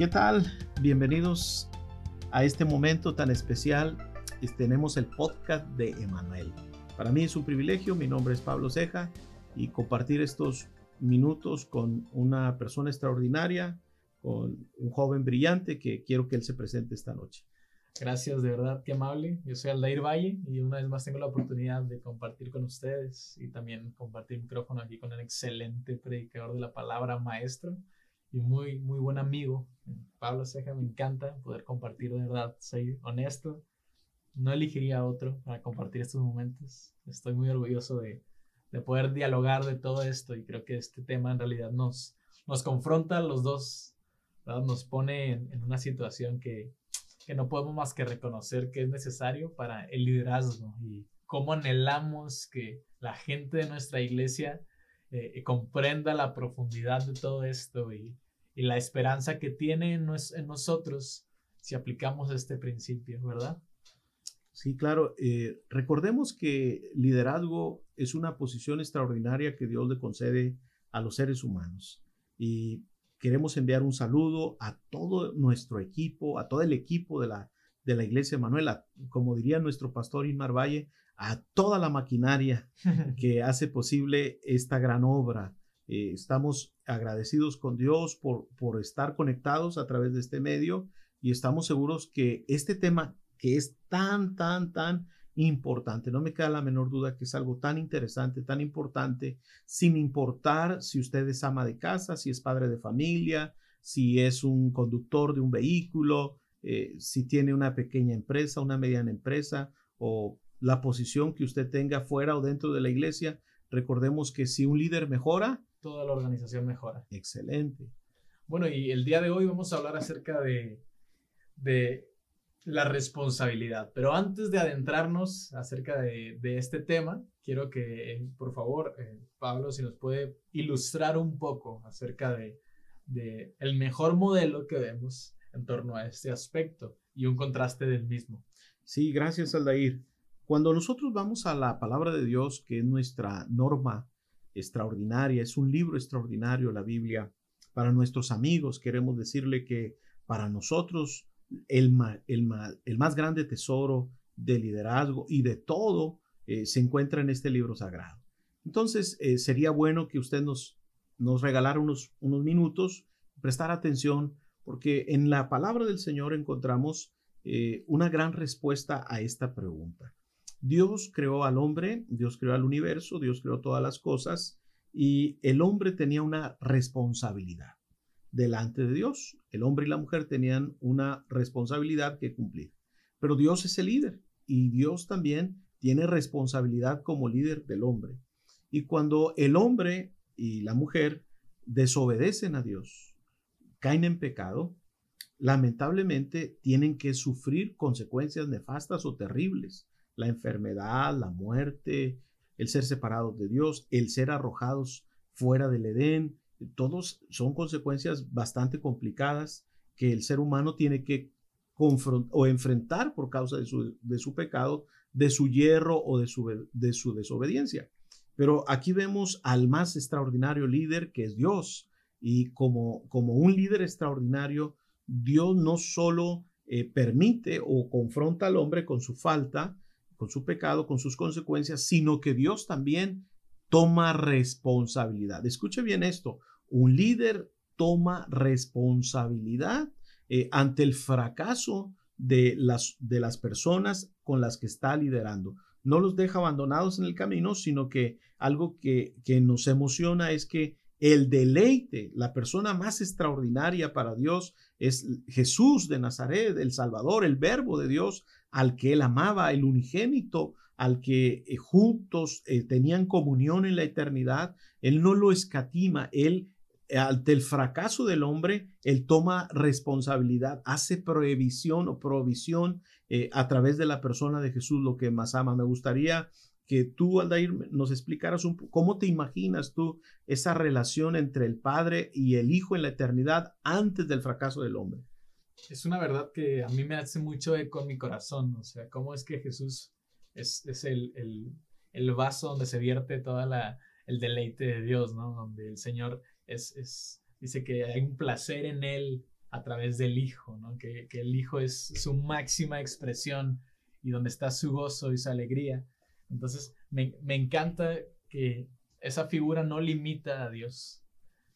¿Qué tal? Bienvenidos a este momento tan especial. Tenemos el podcast de Emanuel. Para mí es un privilegio, mi nombre es Pablo Ceja y compartir estos minutos con una persona extraordinaria, con un joven brillante que quiero que él se presente esta noche. Gracias, de verdad, qué amable. Yo soy Aldair Valle y una vez más tengo la oportunidad de compartir con ustedes y también compartir micrófono aquí con el excelente predicador de la palabra, maestro y muy, muy buen amigo, Pablo Ceja. Me encanta poder compartir, de verdad, soy honesto. No elegiría a otro para compartir estos momentos. Estoy muy orgulloso de, de poder dialogar de todo esto y creo que este tema en realidad nos, nos confronta a los dos, nos pone en una situación que que no podemos más que reconocer que es necesario para el liderazgo y cómo anhelamos que la gente de nuestra iglesia eh, comprenda la profundidad de todo esto y, y la esperanza que tiene en, nosotros si aplicamos este principio, ¿verdad? Sí, claro. Eh, recordemos que liderazgo es una posición extraordinaria que Dios le concede a los seres humanos. Y queremos enviar un saludo a todo nuestro equipo, a todo el equipo de la, de la Iglesia Manuela, como diría nuestro pastor Inmar Valle, a toda la maquinaria que hace posible esta gran obra. Eh, estamos agradecidos con Dios por, por estar conectados a través de este medio y estamos seguros que este tema que es tan, tan, tan importante. No me queda la menor duda que es algo tan interesante, tan importante, sin importar si usted es ama de casa, si es padre de familia, si es un conductor de un vehículo, eh, si tiene una pequeña empresa, una mediana empresa o la posición que usted tenga fuera o dentro de la iglesia. Recordemos que si un líder mejora, toda la organización mejora. Excelente. Bueno, y el día de hoy vamos a hablar acerca de, de la responsabilidad. Pero antes de adentrarnos acerca de, este tema, quiero que, eh, por favor, eh, Pablo, si nos puede ilustrar un poco acerca de, de, el mejor modelo que vemos en torno a este aspecto y un contraste del mismo. Sí, gracias, Aldair. Cuando nosotros vamos a la palabra de Dios, que es nuestra norma extraordinaria, es un libro extraordinario, la Biblia, para nuestros amigos, queremos decirle que para nosotros el, más grande tesoro de liderazgo y de todo eh, se encuentra en este libro sagrado. Entonces, eh, sería bueno que usted nos, regalara unos, unos minutos, prestar atención, porque en la palabra del Señor encontramos eh, una gran respuesta a esta pregunta. Dios creó al hombre, Dios creó al universo, Dios creó todas las cosas y el hombre tenía una responsabilidad delante de Dios. El hombre y la mujer tenían una responsabilidad que cumplir. Pero Dios es el líder y Dios también tiene responsabilidad como líder del hombre. Y cuando el hombre y la mujer desobedecen a Dios, caen en pecado, lamentablemente tienen que sufrir consecuencias nefastas o terribles. La enfermedad, la muerte, el ser separados de Dios, el ser arrojados fuera del Edén, todos son consecuencias bastante complicadas que el ser humano tiene que o enfrentar por causa de su, pecado, de su hierro o de su, de su desobediencia. Pero aquí vemos al más extraordinario líder que es Dios. Y como, como un líder extraordinario, Dios no solo eh, permite o confronta al hombre con su falta, con su pecado, con sus consecuencias, sino que Dios también toma responsabilidad. Escuche bien esto, un líder toma responsabilidad eh, ante el fracaso de las, de las personas con las que está liderando. No los deja abandonados en el camino, sino que algo que, que nos emociona es que el deleite, la persona más extraordinaria para Dios es Jesús de Nazaret, el Salvador, el Verbo de Dios, al que él amaba, el unigénito, al que eh, juntos eh, tenían comunión en la eternidad. Él no lo escatima, él ante el fracaso del hombre, él toma responsabilidad, hace prohibición o provisión eh, a través de la persona de Jesús, lo que más ama. Me gustaría que tú, Aldair, nos explicaras un, cómo te imaginas tú esa relación entre el Padre y el Hijo en la eternidad antes del fracaso del hombre. Es una verdad que a mí me hace mucho eco en mi corazón, o sea, cómo es que Jesús es, es el, el, el, vaso donde se vierte toda la, el deleite de Dios, ¿no? Donde el Señor es, dice que hay un placer en él a través del Hijo, ¿no? que, que el Hijo es su máxima expresión y donde está su gozo y su alegría. Entonces, me, me encanta que esa figura no limita a Dios,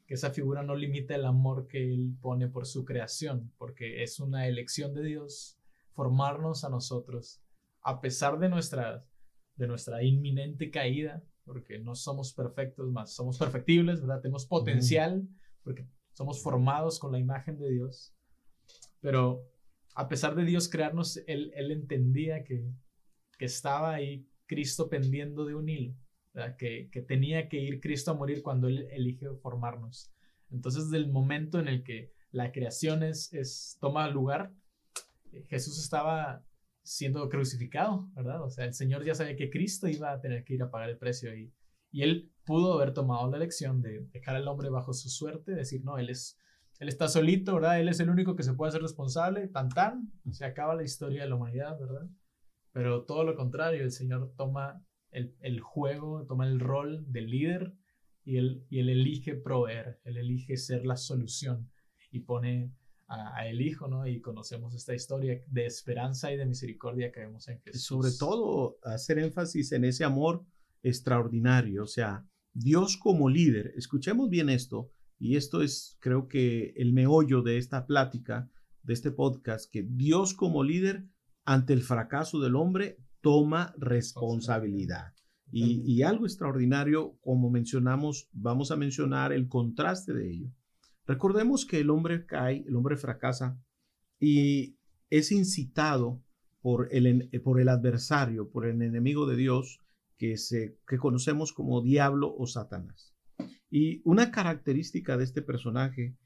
que esa figura no limita el amor que Él pone por su creación, porque es una elección de Dios formarnos a nosotros, a pesar de nuestra, de nuestra inminente caída, porque no somos perfectos, más somos perfectibles, ¿verdad? Tenemos potencial, porque somos formados con la imagen de Dios, pero a pesar de Dios crearnos, Él, él entendía que, que estaba ahí Cristo pendiendo de un hilo, que, tenía que ir Cristo a morir cuando Él elige formarnos. Entonces, del momento en el que la creación es, toma lugar, Jesús estaba siendo crucificado, ¿verdad? O sea, el Señor ya sabía que Cristo iba a tener que ir a pagar el precio y, y Él pudo haber tomado la elección de dejar al hombre bajo su suerte, decir, no, Él es él está solito, ¿verdad? Él es el único que se puede hacer responsable, tan tan, se acaba la historia de la humanidad, ¿verdad? Pero todo lo contrario, el Señor toma el, el juego, toma el rol de líder y él, y él elige proveer, Él elige ser la solución y pone a, a, el Hijo, ¿no? Y conocemos esta historia de esperanza y de misericordia que vemos en Jesús. Sobre todo, hacer énfasis en ese amor extraordinario, o sea, Dios como líder, escuchemos bien esto, y esto es, creo que, el meollo de esta plática, de este podcast, que Dios como líder ante el fracaso del hombre toma responsabilidad. Y, y, algo extraordinario, como mencionamos, vamos a mencionar el contraste de ello. Recordemos que el hombre cae, el hombre fracasa y es incitado por el, por el adversario, por el enemigo de Dios, que, se, que conocemos como diablo o Satanás. Y una característica de este personaje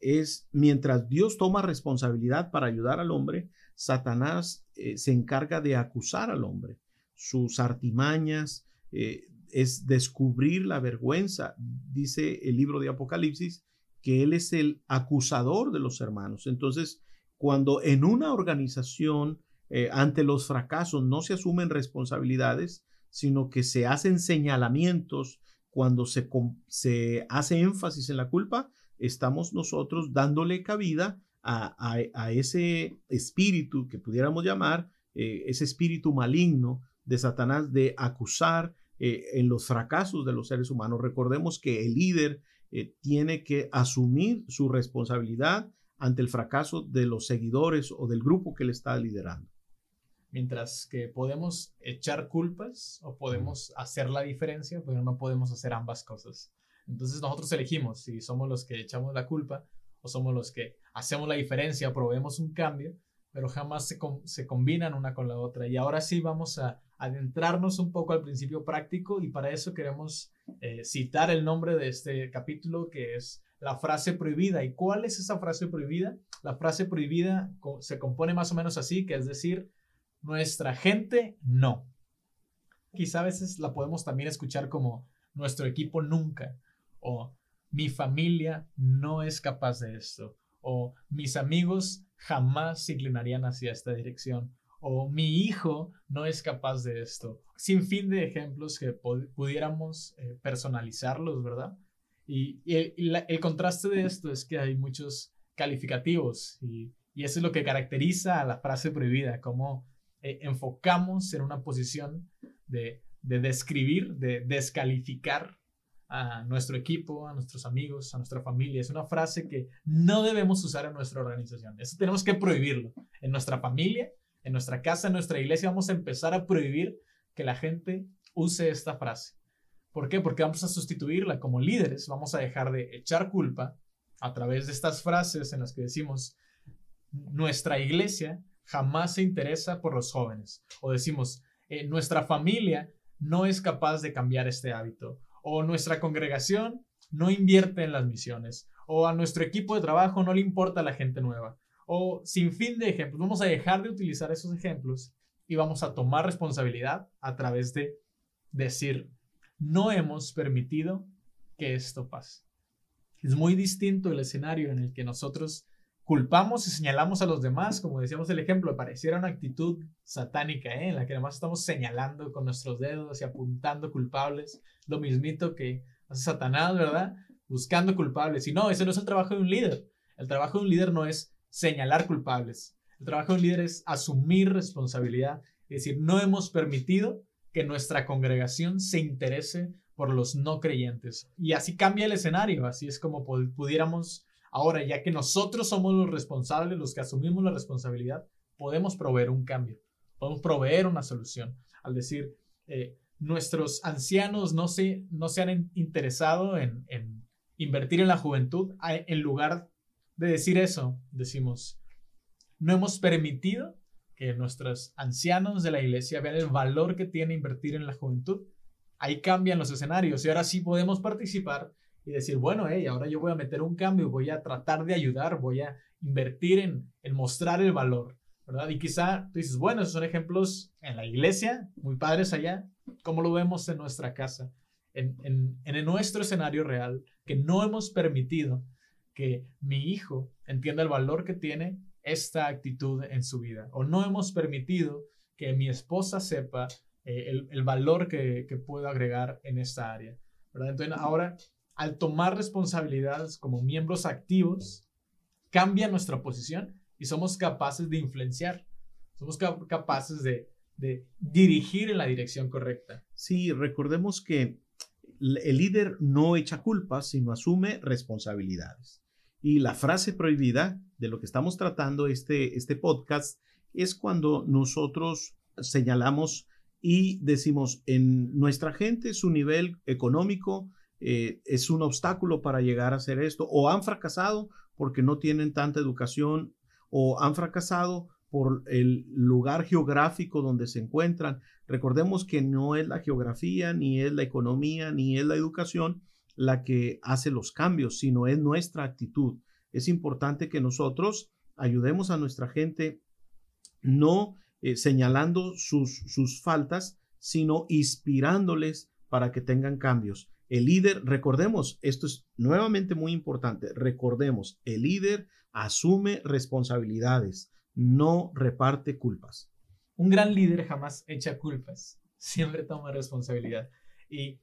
es, mientras Dios toma responsabilidad para ayudar al hombre, Satanás eh, se encarga de acusar al hombre. Sus artimañas eh, es descubrir la vergüenza. Dice el libro de Apocalipsis que él es el acusador de los hermanos. Entonces, cuando en una organización eh, ante los fracasos no se asumen responsabilidades, sino que se hacen señalamientos cuando se, se hace énfasis en la culpa, estamos nosotros dándole cabida a, a, ese espíritu que pudiéramos llamar, eh, ese espíritu maligno de Satanás de acusar eh, en los fracasos de los seres humanos. Recordemos que el líder eh, tiene que asumir su responsabilidad ante el fracaso de los seguidores o del grupo que le está liderando. Mientras que podemos echar culpas o podemos hacer la diferencia, pero no podemos hacer ambas cosas. Entonces nosotros elegimos si somos los que echamos la culpa o somos los que hacemos la diferencia, probemos un cambio, pero jamás se, se combinan una con la otra. Y ahora sí vamos a adentrarnos un poco al principio práctico y para eso queremos eh, citar el nombre de este capítulo que es la frase prohibida. ¿Y cuál es esa frase prohibida? La frase prohibida se compone más o menos así, que es decir, nuestra gente no. Quizá a veces la podemos también escuchar como nuestro equipo nunca o mi familia no es capaz de esto o mis amigos jamás se inclinarían hacia esta dirección o mi hijo no es capaz de esto. Sin fin de ejemplos que pudiéramos eh, personalizarlos, ¿verdad? Y, el, contraste de esto es que hay muchos calificativos y, y eso es lo que caracteriza a la frase prohibida, como eh, enfocamos en una posición de describir, de descalificar a nuestro equipo, a nuestros amigos, a nuestra familia. Es una frase que no debemos usar en nuestra organización. Eso tenemos que prohibirlo. En nuestra familia, en nuestra casa, en nuestra iglesia, vamos a empezar a prohibir que la gente use esta frase. ¿Por qué? Porque vamos a sustituirla como líderes. Vamos a dejar de echar culpa a través de estas frases en las que decimos, nuestra iglesia jamás se interesa por los jóvenes. O decimos, eh, nuestra familia no es capaz de cambiar este hábito. O nuestra congregación no invierte en las misiones. O a nuestro equipo de trabajo no le importa la gente nueva. O sin fin de ejemplos. Vamos a dejar de utilizar esos ejemplos y vamos a tomar responsabilidad a través de decir, no hemos permitido que esto pase. Es muy distinto el escenario en el que nosotros culpamos y señalamos a los demás, como decíamos el ejemplo, pareciera una actitud satánica, ¿eh? en la que además estamos señalando con nuestros dedos y apuntando culpables, lo mismito que hace Satanás, ¿verdad? Buscando culpables. Y no, ese no es el trabajo de un líder. El trabajo de un líder no es señalar culpables. El trabajo de un líder es asumir responsabilidad. Es decir, no hemos permitido que nuestra congregación se interese por los no creyentes. Y así cambia el escenario. Así es como pudiéramos ahora, ya que nosotros somos los responsables, los que asumimos la responsabilidad, podemos proveer un cambio. Podemos proveer una solución. Al decir, eh, nuestros ancianos no se, no se han interesado en, en invertir en la juventud, en lugar de decir eso, decimos, no hemos permitido que nuestros ancianos de la iglesia vean el valor que tiene invertir en la juventud. Ahí cambian los escenarios y ahora sí podemos participar y decir, bueno, hey, ahora yo voy a meter un cambio, voy a tratar de ayudar, voy a invertir en, en mostrar el valor, ¿verdad? Y quizá tú dices, bueno, esos son ejemplos en la iglesia, muy padres allá, ¿cómo lo vemos en nuestra casa? En, en, en nuestro escenario real, que no hemos permitido que mi hijo entienda el valor que tiene esta actitud en su vida. O no hemos permitido que mi esposa sepa eh, el, el, valor que, que, puedo agregar en esta área. ¿verdad? Entonces, ahora, al tomar responsabilidades como miembros activos, cambia nuestra posición y somos capaces de influenciar. Somos capaces de, de dirigir en la dirección correcta. Sí, recordemos que el líder no echa culpas, sino asume responsabilidades. Y la frase prohibida de lo que estamos tratando este, este podcast es cuando nosotros señalamos y decimos en nuestra gente su nivel económico eh, es un obstáculo para llegar a hacer esto o han fracasado porque no tienen tanta educación o han fracasado por el lugar geográfico donde se encuentran. Recordemos que no es la geografía, ni es la economía, ni es la educación la que hace los cambios, sino es nuestra actitud. Es importante que nosotros ayudemos a nuestra gente no eh, señalando sus, sus faltas, sino inspirándoles para que tengan cambios. El líder, recordemos, esto es nuevamente muy importante, recordemos, el líder asume responsabilidades no reparte culpas. Un gran líder jamás echa culpas, siempre toma responsabilidad. Y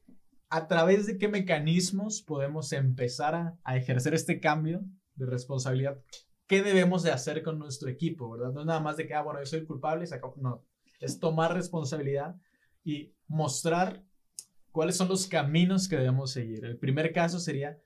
a través de qué mecanismos podemos empezar a, ejercer este cambio de responsabilidad, qué debemos de hacer con nuestro equipo, ¿verdad? No es nada más de que, ah, bueno, yo soy culpable, no, es tomar responsabilidad y mostrar cuáles son los caminos que debemos seguir. El primer caso sería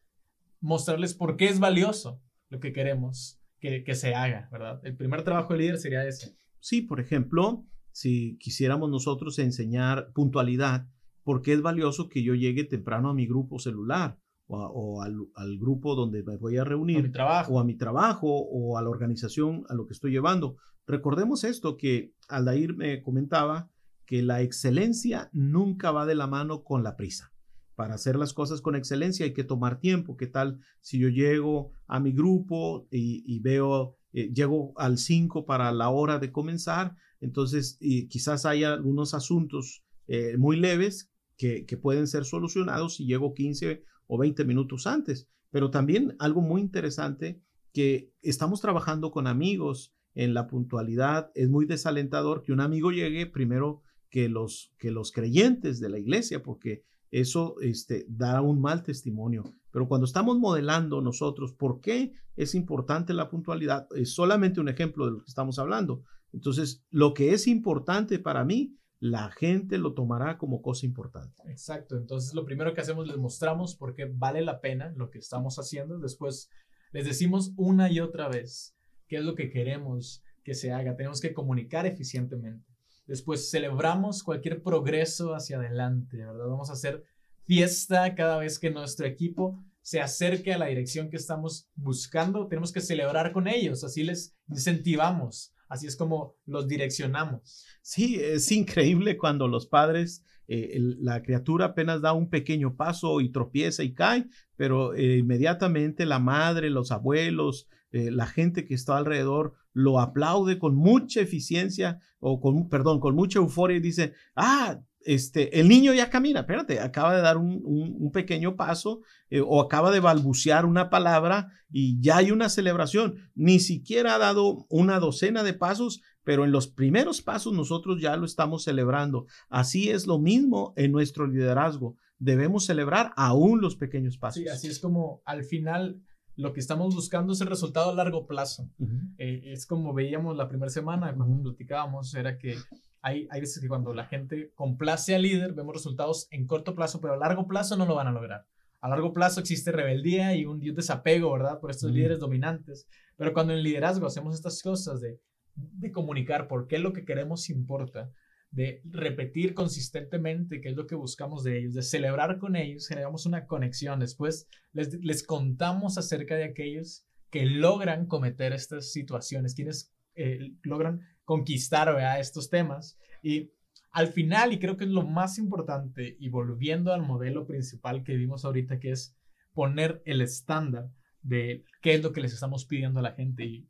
mostrarles por qué es valioso lo que queremos que, se haga, ¿verdad? El primer trabajo de líder sería ese. Sí, por ejemplo, si quisiéramos nosotros enseñar puntualidad, ¿por qué es valioso que yo llegue temprano a mi grupo celular o, al, grupo donde me voy a reunir? A mi trabajo. O a mi trabajo o a la organización a lo que estoy llevando. Recordemos esto que Aldair me comentaba, que la excelencia nunca va de la mano con la prisa para hacer las cosas con excelencia hay que tomar tiempo. ¿Qué tal si yo llego a mi grupo y, veo, eh, llego al 5 para la hora de comenzar? Entonces, y quizás haya algunos asuntos eh, muy leves que, que, pueden ser solucionados si llego 15 o 20 minutos antes. Pero también algo muy interesante que estamos trabajando con amigos en la puntualidad. Es muy desalentador que un amigo llegue primero que los, que los creyentes de la iglesia, porque eso este, da un mal testimonio. Pero cuando estamos modelando nosotros por qué es importante la puntualidad, es solamente un ejemplo de lo que estamos hablando. Entonces, lo que es importante para mí, la gente lo tomará como cosa importante. Exacto. Entonces, lo primero que hacemos, les mostramos por qué vale la pena lo que estamos haciendo. Después, les decimos una y otra vez qué es lo que queremos que se haga. Tenemos que comunicar eficientemente. Después celebramos cualquier progreso hacia adelante, ¿verdad? Vamos a hacer fiesta cada vez que nuestro equipo se acerque a la dirección que estamos buscando. Tenemos que celebrar con ellos, así les incentivamos, así es como los direccionamos. Sí, es increíble cuando los padres, eh, la criatura apenas da un pequeño paso y tropieza y cae, pero eh, inmediatamente la madre, los abuelos, eh, la gente que está alrededor lo aplaude con mucha eficiencia o con, perdón, con mucha euforia y dice, ah, este, el niño ya camina, espérate, acaba de dar un, pequeño paso eh, o acaba de balbucear una palabra y ya hay una celebración. Ni siquiera ha dado una docena de pasos, pero en los primeros pasos nosotros ya lo estamos celebrando. Así es lo mismo en nuestro liderazgo. Debemos celebrar aún los pequeños pasos. Sí, así es como al final lo que estamos buscando es el resultado a largo plazo. Eh, es como veíamos la primera semana cuando platicábamos, era que hay, hay veces que cuando la gente complace al líder, vemos resultados en corto plazo, pero a largo plazo no lo van a lograr. A largo plazo existe rebeldía y un, desapego, ¿verdad? Por estos líderes dominantes. Pero cuando en liderazgo hacemos estas cosas de, de comunicar por qué lo que queremos importa, de repetir consistentemente qué es lo que buscamos de ellos, de celebrar con ellos, generamos una conexión. Después les, les contamos acerca de aquellos que logran cometer estas situaciones, quienes eh, logran conquistar ¿verdad? estos temas. Y al final, y creo que es lo más importante, y volviendo al modelo principal que vimos ahorita, que es poner el estándar de qué es lo que les estamos pidiendo a la gente.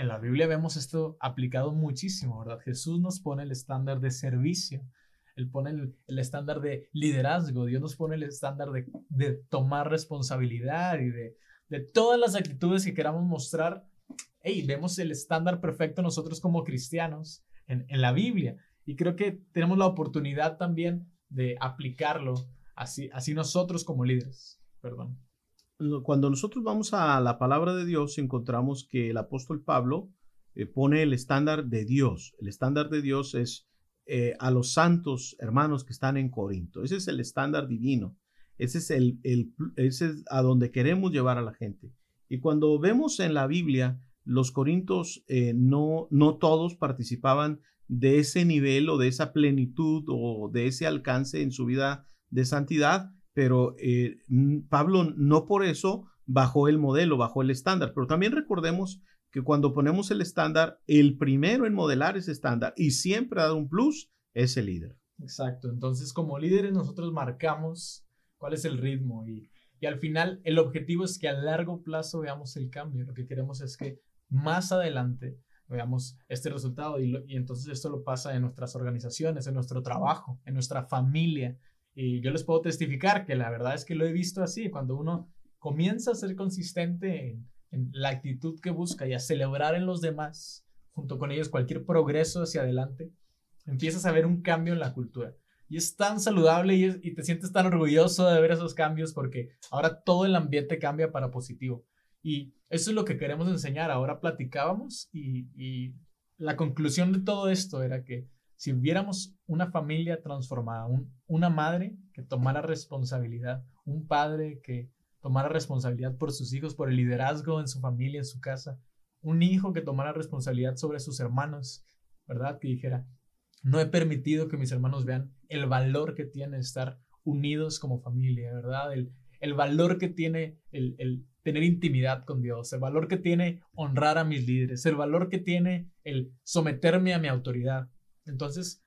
En la Biblia vemos esto aplicado muchísimo, ¿verdad? Jesús nos pone el estándar de servicio, Él pone el, estándar de liderazgo, Dios nos pone el estándar de, tomar responsabilidad y de, todas las actitudes que queramos mostrar. Hey, vemos el estándar perfecto nosotros como cristianos en, en la Biblia. Y creo que tenemos la oportunidad también de aplicarlo así, así nosotros como líderes. Perdón cuando nosotros vamos a la palabra de Dios, encontramos que el apóstol Pablo eh, pone el estándar de Dios. El estándar de Dios es eh, a los santos hermanos que están en Corinto. Ese es el estándar divino. Ese es, el, el, ese es a donde queremos llevar a la gente. Y cuando vemos en la Biblia, los corintos eh, no, no todos participaban de ese nivel o de esa plenitud o de ese alcance en su vida de santidad, pero eh, Pablo no por eso bajó el modelo, bajó el estándar, pero también recordemos que cuando ponemos el estándar, el primero en modelar ese estándar y siempre dar un plus es el líder. Exacto, entonces como líderes nosotros marcamos cuál es el ritmo y, y al final el objetivo es que a largo plazo veamos el cambio, lo que queremos es que más adelante veamos este resultado y, y entonces esto lo pasa en nuestras organizaciones, en nuestro trabajo, en nuestra familia, y yo les puedo testificar que la verdad es que lo he visto así, cuando uno comienza a ser consistente en, la actitud que busca y a celebrar en los demás, junto con ellos cualquier progreso hacia adelante, empiezas a ver un cambio en la cultura. Y es tan saludable y, te sientes tan orgulloso de ver esos cambios porque ahora todo el ambiente cambia para positivo. Y eso es lo que queremos enseñar. Ahora platicábamos y la conclusión de todo esto era que si hubiéramos una familia transformada, una madre que tomara responsabilidad, un padre que tomara responsabilidad por sus hijos, por el liderazgo en su familia, en su casa, un hijo que tomara responsabilidad sobre sus hermanos, ¿verdad? Que dijera, no he permitido que mis hermanos vean el valor que tiene estar unidos como familia, ¿verdad? El, el valor que tiene el, el, tener intimidad con Dios, el valor que tiene honrar a mis líderes, el valor que tiene el someterme a mi autoridad. Entonces,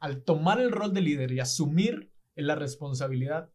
al tomar el rol de líder y asumir la responsabilidad,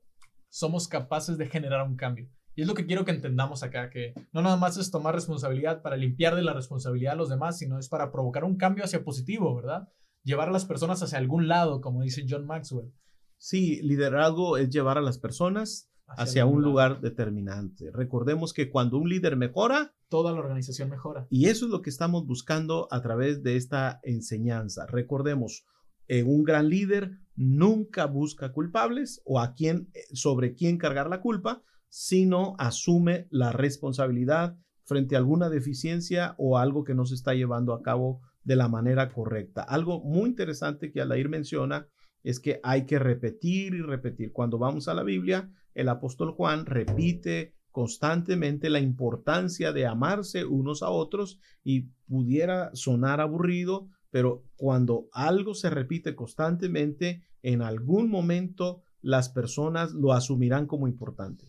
somos capaces de generar un cambio. Y es lo que quiero que entendamos acá, que no nada más es tomar responsabilidad para limpiar de la responsabilidad a los demás, sino es para provocar un cambio hacia positivo, ¿verdad? Llevar a las personas hacia algún lado, como dice John Maxwell. Sí, liderazgo es llevar a las personas hacia, un lugar determinante. Recordemos que cuando un líder mejora, toda la organización mejora. Y eso es lo que estamos buscando a través de esta enseñanza. Recordemos, eh, un gran líder nunca busca culpables o a quién eh, sobre quién cargar la culpa, sino asume la responsabilidad frente a alguna deficiencia o algo que no se está llevando a cabo de la manera correcta. Algo muy interesante que Alair menciona es que hay que repetir y repetir. Cuando vamos a la Biblia, el apóstol Juan repite constantemente la importancia de amarse unos a otros y pudiera sonar aburrido, pero cuando algo se repite constantemente, en algún momento las personas lo asumirán como importante.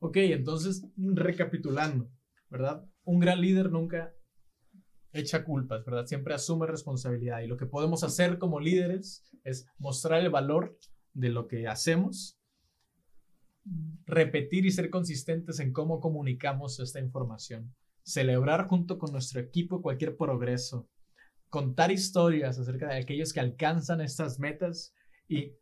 Ok, entonces, recapitulando, ¿verdad? Un gran líder nunca echa culpas, ¿verdad? Siempre asume responsabilidad y lo que podemos hacer como líderes es mostrar el valor de lo que hacemos repetir y ser consistentes en cómo comunicamos esta información, celebrar junto con nuestro equipo cualquier progreso, contar historias acerca de aquellos que alcanzan estas metas y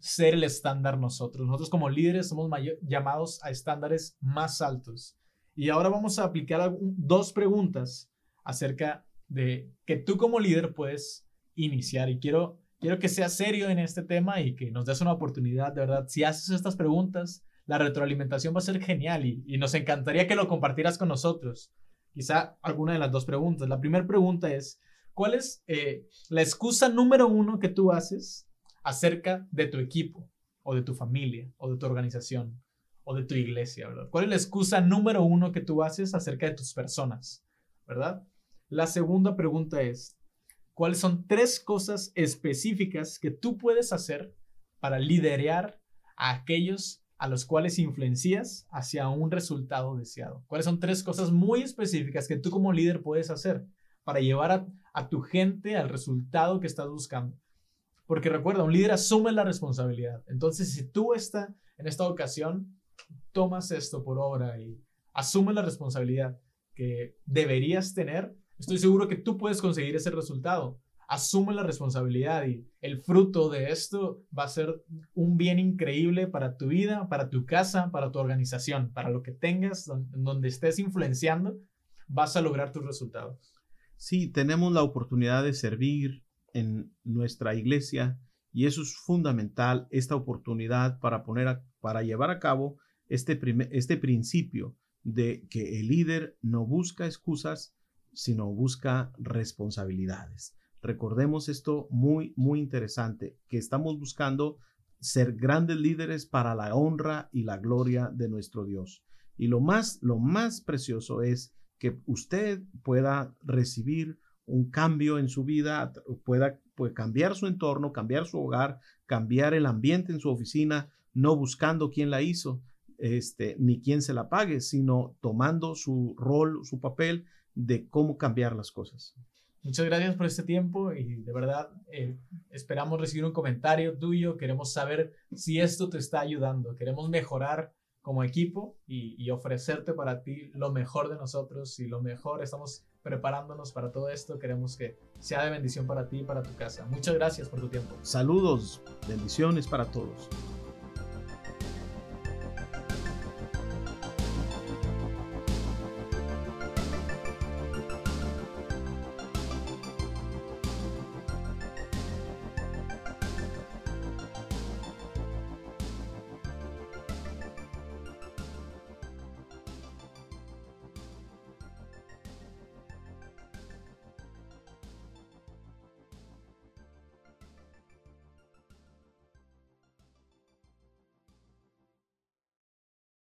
ser el estándar nosotros. Nosotros como líderes somos llamados a estándares más altos. Y ahora vamos a aplicar dos preguntas acerca de que tú como líder puedes iniciar. Y quiero, quiero que seas serio en este tema y que nos des una oportunidad, de verdad. Si haces estas preguntas, la retroalimentación va a ser genial y, y nos encantaría que lo compartieras con nosotros. Quizá alguna de las dos preguntas. La primera pregunta es, ¿cuál es eh, la excusa número uno que tú haces acerca de tu equipo o de tu familia o de tu organización o de tu iglesia. ¿Cuál es la excusa número uno que tú haces acerca de tus personas, ¿verdad? La segunda pregunta es, ¿cuáles son tres cosas específicas que tú puedes hacer para liderar a aquellos a los cuales influencias hacia un resultado deseado? ¿Cuáles son tres cosas muy específicas que tú como líder puedes hacer para llevar a, tu gente al resultado que estás buscando? Porque recuerda, un líder asume la responsabilidad. Entonces, si tú está, en esta ocasión tomas esto por obra y asume la responsabilidad que deberías tener, estoy seguro que tú puedes conseguir ese resultado. Asume la responsabilidad y el fruto de esto va a ser un bien increíble para tu vida, para tu casa, para tu organización, para lo que tengas, donde estés influenciando, vas a lograr tus resultados. Sí, tenemos la oportunidad de servir, en nuestra iglesia y eso es fundamental, esta oportunidad para poner para llevar a cabo este, este principio de que el líder no busca excusas, sino busca responsabilidades. Recordemos esto muy, muy interesante, que estamos buscando ser grandes líderes para la honra y la gloria de nuestro Dios. Y lo más, lo más precioso es que usted pueda recibir un cambio en su vida, pueda, cambiar su entorno, cambiar su hogar, cambiar el ambiente en su oficina, no buscando quién la hizo, este, ni quién se la pague, sino tomando su rol, su papel de cómo cambiar las cosas. Muchas gracias por este tiempo y de verdad eh, esperamos recibir un comentario tuyo. Queremos saber si esto te está ayudando. Queremos mejorar como equipo y, y ofrecerte para ti lo mejor de nosotros y lo mejor. Estamos preparándonos para todo esto. Queremos que sea de bendición para ti y para tu casa. Muchas gracias por tu tiempo. Saludos, bendiciones para todos.